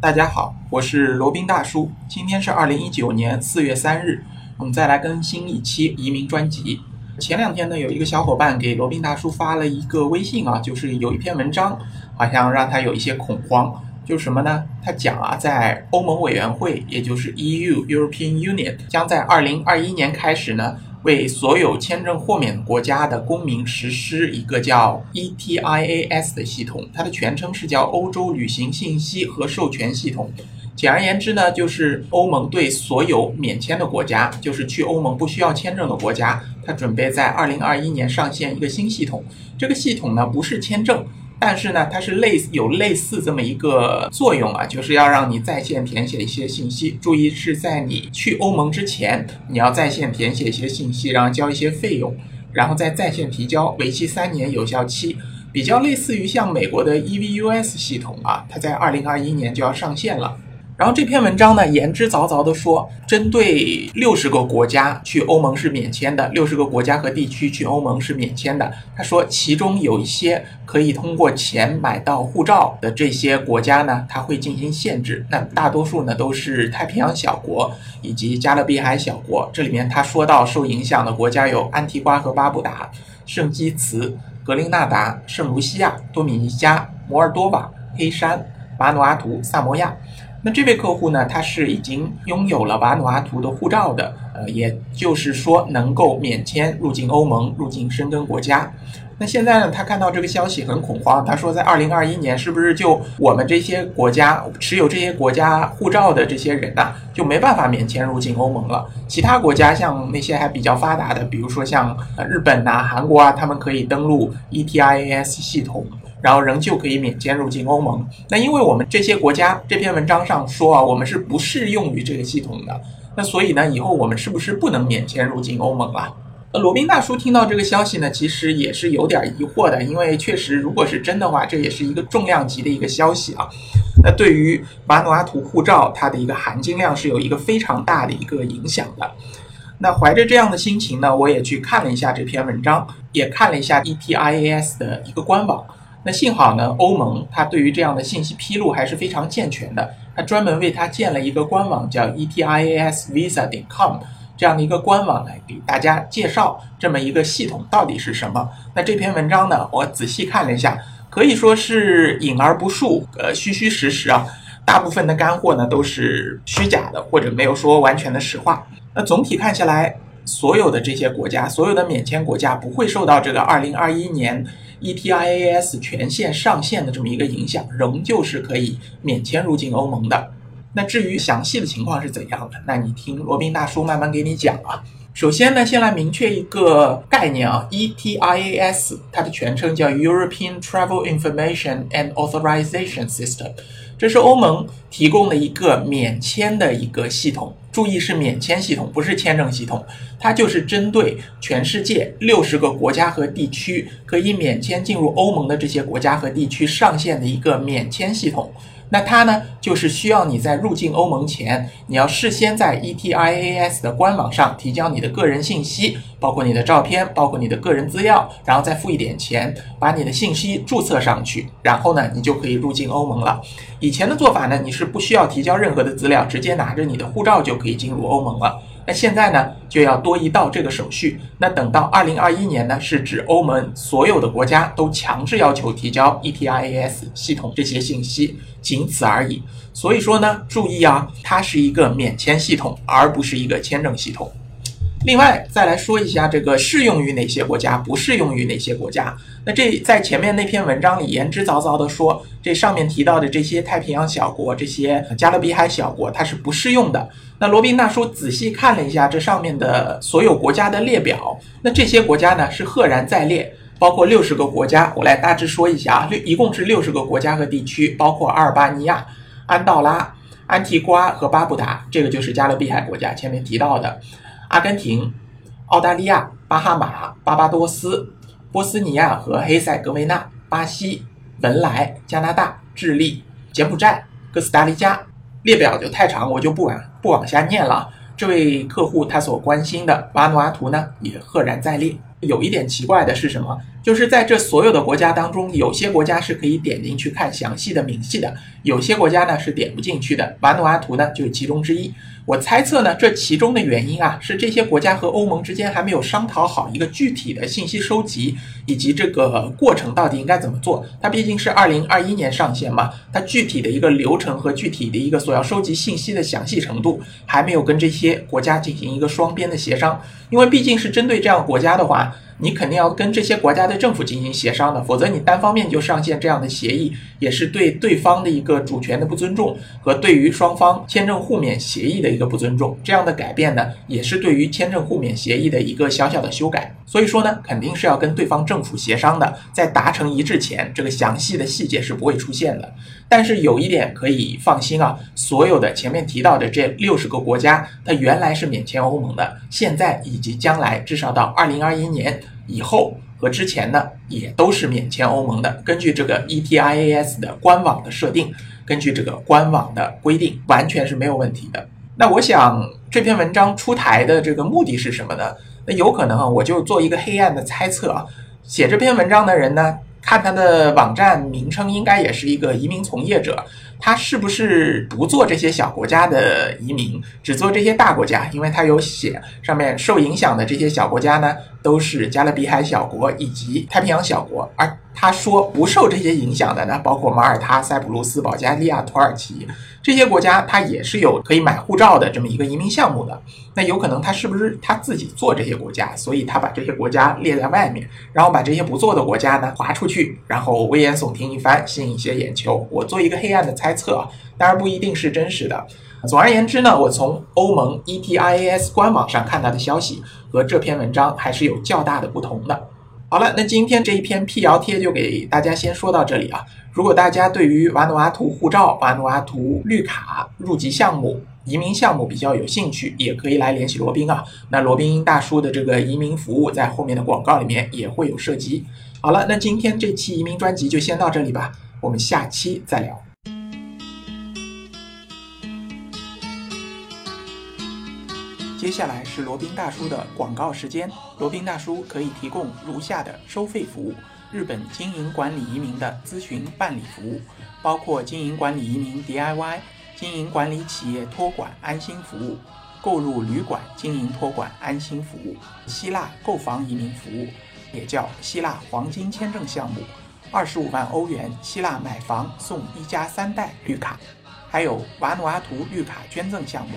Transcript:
大家好，我是罗宾大叔。今天是二零一九年四月三日，我们再来更新一期移民专辑。前两天呢，有一个小伙伴给罗宾大叔发了一个微信啊，就是有一篇文章，好像让他有一些恐慌。就是什么呢？他讲啊，在欧盟委员会，也就是 EU European Union，将在二零二一年开始呢。为所有签证豁免国家的公民实施一个叫 ETIAS 的系统，它的全称是叫欧洲旅行信息和授权系统。简而言之呢，就是欧盟对所有免签的国家，就是去欧盟不需要签证的国家，它准备在二零二一年上线一个新系统。这个系统呢，不是签证。但是呢，它是类似有类似这么一个作用啊，就是要让你在线填写一些信息。注意是在你去欧盟之前，你要在线填写一些信息，然后交一些费用，然后再在线提交，为期三年，有效期比较类似于像美国的 EVUS 系统啊，它在二零二一年就要上线了。然后这篇文章呢，言之凿凿地说，针对六十个国家去欧盟是免签的，六十个国家和地区去欧盟是免签的。他说，其中有一些可以通过钱买到护照的这些国家呢，他会进行限制。那大多数呢都是太平洋小国以及加勒比海小国。这里面他说到受影响的国家有安提瓜和巴布达、圣基茨、格林纳达、圣卢西亚、多米尼加、摩尔多瓦、黑山、瓦努阿图、萨摩亚。那这位客户呢，他是已经拥有了瓦努阿图的护照的，呃，也就是说能够免签入境欧盟、入境申根国家。那现在呢，他看到这个消息很恐慌，他说在二零二一年是不是就我们这些国家持有这些国家护照的这些人呐，就没办法免签入境欧盟了？其他国家像那些还比较发达的，比如说像日本呐、韩国啊，他们可以登录 ETIAS 系统。然后仍旧可以免签入境欧盟。那因为我们这些国家这篇文章上说啊，我们是不适用于这个系统的。那所以呢，以后我们是不是不能免签入境欧盟了？那罗宾大叔听到这个消息呢，其实也是有点疑惑的，因为确实如果是真的话，这也是一个重量级的一个消息啊。那对于瓦努阿图护照，它的一个含金量是有一个非常大的一个影响的。那怀着这样的心情呢，我也去看了一下这篇文章，也看了一下 ETIAS 的一个官网。那幸好呢，欧盟它对于这样的信息披露还是非常健全的，它专门为它建了一个官网，叫 etiasvisa.com 这样的一个官网来给大家介绍这么一个系统到底是什么。那这篇文章呢，我仔细看了一下，可以说是隐而不述，呃，虚虚实实啊，大部分的干货呢都是虚假的，或者没有说完全的实话。那总体看下来，所有的这些国家，所有的免签国家不会受到这个2021年。ETIAS 全线上线的这么一个影响，仍旧是可以免签入境欧盟的。那至于详细的情况是怎样的，那你听罗宾大叔慢慢给你讲啊。首先呢，先来明确一个概念啊，ETIAS 它的全称叫 European Travel Information and Authorization System，这是欧盟提供的一个免签的一个系统。注意是免签系统，不是签证系统。它就是针对全世界六十个国家和地区可以免签进入欧盟的这些国家和地区上线的一个免签系统。那它呢，就是需要你在入境欧盟前，你要事先在 ETIAS 的官网上提交你的个人信息，包括你的照片，包括你的个人资料，然后再付一点钱，把你的信息注册上去，然后呢，你就可以入境欧盟了。以前的做法呢，你是不需要提交任何的资料，直接拿着你的护照就可以进入欧盟了。那现在呢，就要多一道这个手续。那等到二零二一年呢，是指欧盟所有的国家都强制要求提交 ETIAS 系统这些信息，仅此而已。所以说呢，注意啊，它是一个免签系统，而不是一个签证系统。另外，再来说一下这个适用于哪些国家，不适用于哪些国家。那这在前面那篇文章里言之凿凿的说，这上面提到的这些太平洋小国、这些加勒比海小国，它是不适用的。那罗宾大叔仔细看了一下这上面的所有国家的列表，那这些国家呢是赫然在列，包括六十个国家。我来大致说一下啊，六一共是六十个国家和地区，包括阿尔巴尼亚、安道拉、安提瓜和巴布达，这个就是加勒比海国家，前面提到的。阿根廷、澳大利亚、巴哈马、巴巴多斯、波斯尼亚和黑塞哥维纳、巴西、文莱、加拿大、智利、柬埔寨、哥斯达黎加，列表就太长，我就不往不往下念了。这位客户他所关心的瓦努阿图呢，也赫然在列。有一点奇怪的是什么？就是在这所有的国家当中，有些国家是可以点进去看详细的明细的，有些国家呢是点不进去的。瓦努阿图呢就是其中之一。我猜测呢，这其中的原因啊，是这些国家和欧盟之间还没有商讨好一个具体的信息收集以及这个过程到底应该怎么做。它毕竟是二零二一年上线嘛，它具体的一个流程和具体的一个所要收集信息的详细程度，还没有跟这些国家进行一个双边的协商。因为毕竟是针对这样国家的话。yeah. 你肯定要跟这些国家的政府进行协商的，否则你单方面就上线这样的协议，也是对对方的一个主权的不尊重，和对于双方签证互免协议的一个不尊重。这样的改变呢，也是对于签证互免协议的一个小小的修改。所以说呢，肯定是要跟对方政府协商的，在达成一致前，这个详细的细节是不会出现的。但是有一点可以放心啊，所有的前面提到的这六十个国家，它原来是免签欧盟的，现在以及将来，至少到二零二一年。以后和之前呢，也都是免签欧盟的。根据这个 ETIAS 的官网的设定，根据这个官网的规定，完全是没有问题的。那我想这篇文章出台的这个目的是什么呢？那有可能啊，我就做一个黑暗的猜测啊。写这篇文章的人呢，看他的网站名称，应该也是一个移民从业者。他是不是不做这些小国家的移民，只做这些大国家？因为他有写上面受影响的这些小国家呢，都是加勒比海小国以及太平洋小国，而他说不受这些影响的呢，包括马耳他、塞浦路斯、保加利亚、土耳其。这些国家它也是有可以买护照的这么一个移民项目的，那有可能他是不是他自己做这些国家，所以他把这些国家列在外面，然后把这些不做的国家呢划出去，然后危言耸听一番，吸引一些眼球。我做一个黑暗的猜猜测啊，当然不一定是真实的。总而言之呢，我从欧盟 ETIAS 官网上看到的消息和这篇文章还是有较大的不同的。好了，那今天这一篇辟谣贴就给大家先说到这里啊。如果大家对于瓦努阿图护照、瓦努阿图绿卡入籍项目、移民项目比较有兴趣，也可以来联系罗宾啊。那罗宾大叔的这个移民服务在后面的广告里面也会有涉及。好了，那今天这期移民专辑就先到这里吧，我们下期再聊。接下来是罗宾大叔的广告时间。罗宾大叔可以提供如下的收费服务：日本经营管理移民的咨询办理服务，包括经营管理移民 DIY、经营管理企业托管安心服务、购入旅馆经营托管安心服务、希腊购房移民服务，也叫希腊黄金签证项目，二十五万欧元希腊买房送一家三代绿卡，还有瓦努阿图绿卡捐赠项目。